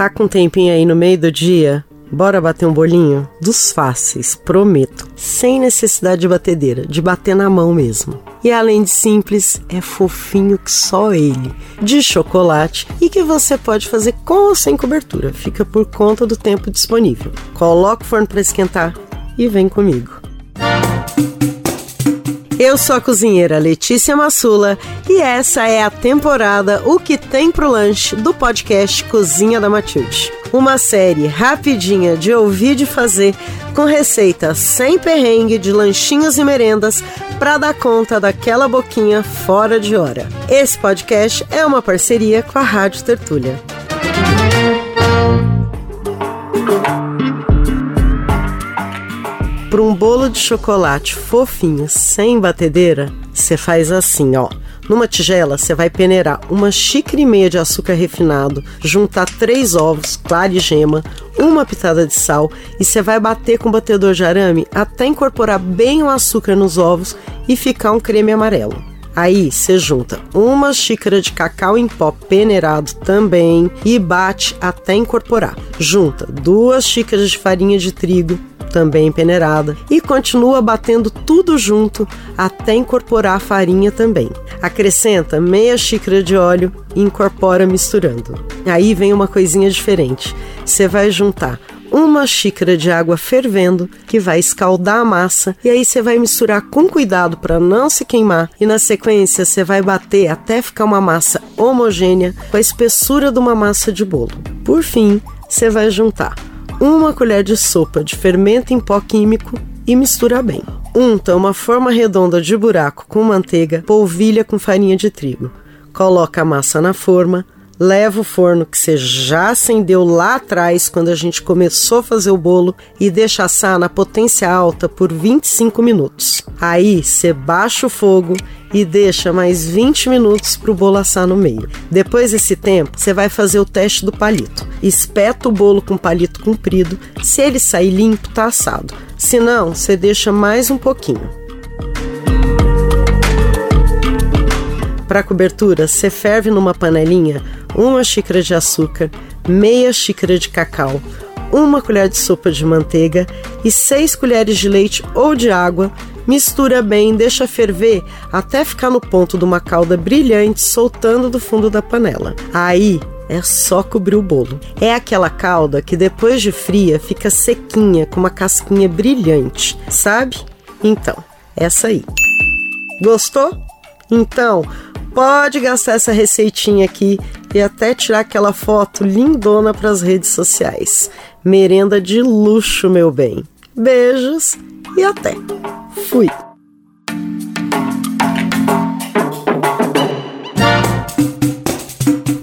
Tá com um tempinho aí no meio do dia? Bora bater um bolinho? Dos fáceis, prometo. Sem necessidade de batedeira, de bater na mão mesmo. E além de simples, é fofinho que só ele. De chocolate e que você pode fazer com ou sem cobertura. Fica por conta do tempo disponível. Coloca o forno para esquentar e vem comigo. Eu sou a cozinheira Letícia Massula e essa é a temporada O que tem pro lanche do podcast Cozinha da Matilde. Uma série rapidinha de ouvir de fazer com receita sem perrengue de lanchinhos e merendas para dar conta daquela boquinha fora de hora. Esse podcast é uma parceria com a Rádio Tertúlia. Para um bolo de chocolate fofinho, sem batedeira, você faz assim, ó. Numa tigela, você vai peneirar uma xícara e meia de açúcar refinado, juntar três ovos, clara e gema, uma pitada de sal e você vai bater com o batedor de arame até incorporar bem o açúcar nos ovos e ficar um creme amarelo. Aí você junta uma xícara de cacau em pó peneirado também e bate até incorporar. Junta duas xícaras de farinha de trigo, também peneirada, e continua batendo tudo junto até incorporar a farinha também. Acrescenta meia xícara de óleo e incorpora misturando. Aí vem uma coisinha diferente. Você vai juntar uma xícara de água fervendo que vai escaldar a massa e aí você vai misturar com cuidado para não se queimar e na sequência você vai bater até ficar uma massa homogênea com a espessura de uma massa de bolo. Por fim, você vai juntar uma colher de sopa de fermento em pó químico e mistura bem. Unta uma forma redonda de buraco com manteiga, polvilha com farinha de trigo. Coloca a massa na forma, leva o forno que você já acendeu lá atrás quando a gente começou a fazer o bolo e deixa assar na potência alta por 25 minutos. Aí você baixa o fogo e deixa mais 20 minutos para o bolo assar no meio. Depois desse tempo, você vai fazer o teste do palito. Espeta o bolo com palito comprido. Se ele sair limpo, tá assado. Se não, você deixa mais um pouquinho. Para cobertura, você ferve numa panelinha uma xícara de açúcar, meia xícara de cacau, uma colher de sopa de manteiga e seis colheres de leite ou de água Mistura bem, deixa ferver até ficar no ponto de uma calda brilhante soltando do fundo da panela. Aí é só cobrir o bolo. É aquela calda que depois de fria fica sequinha com uma casquinha brilhante, sabe? Então, essa aí. Gostou? Então, pode gastar essa receitinha aqui e até tirar aquela foto lindona para as redes sociais. Merenda de luxo, meu bem. Beijos e até! Fui!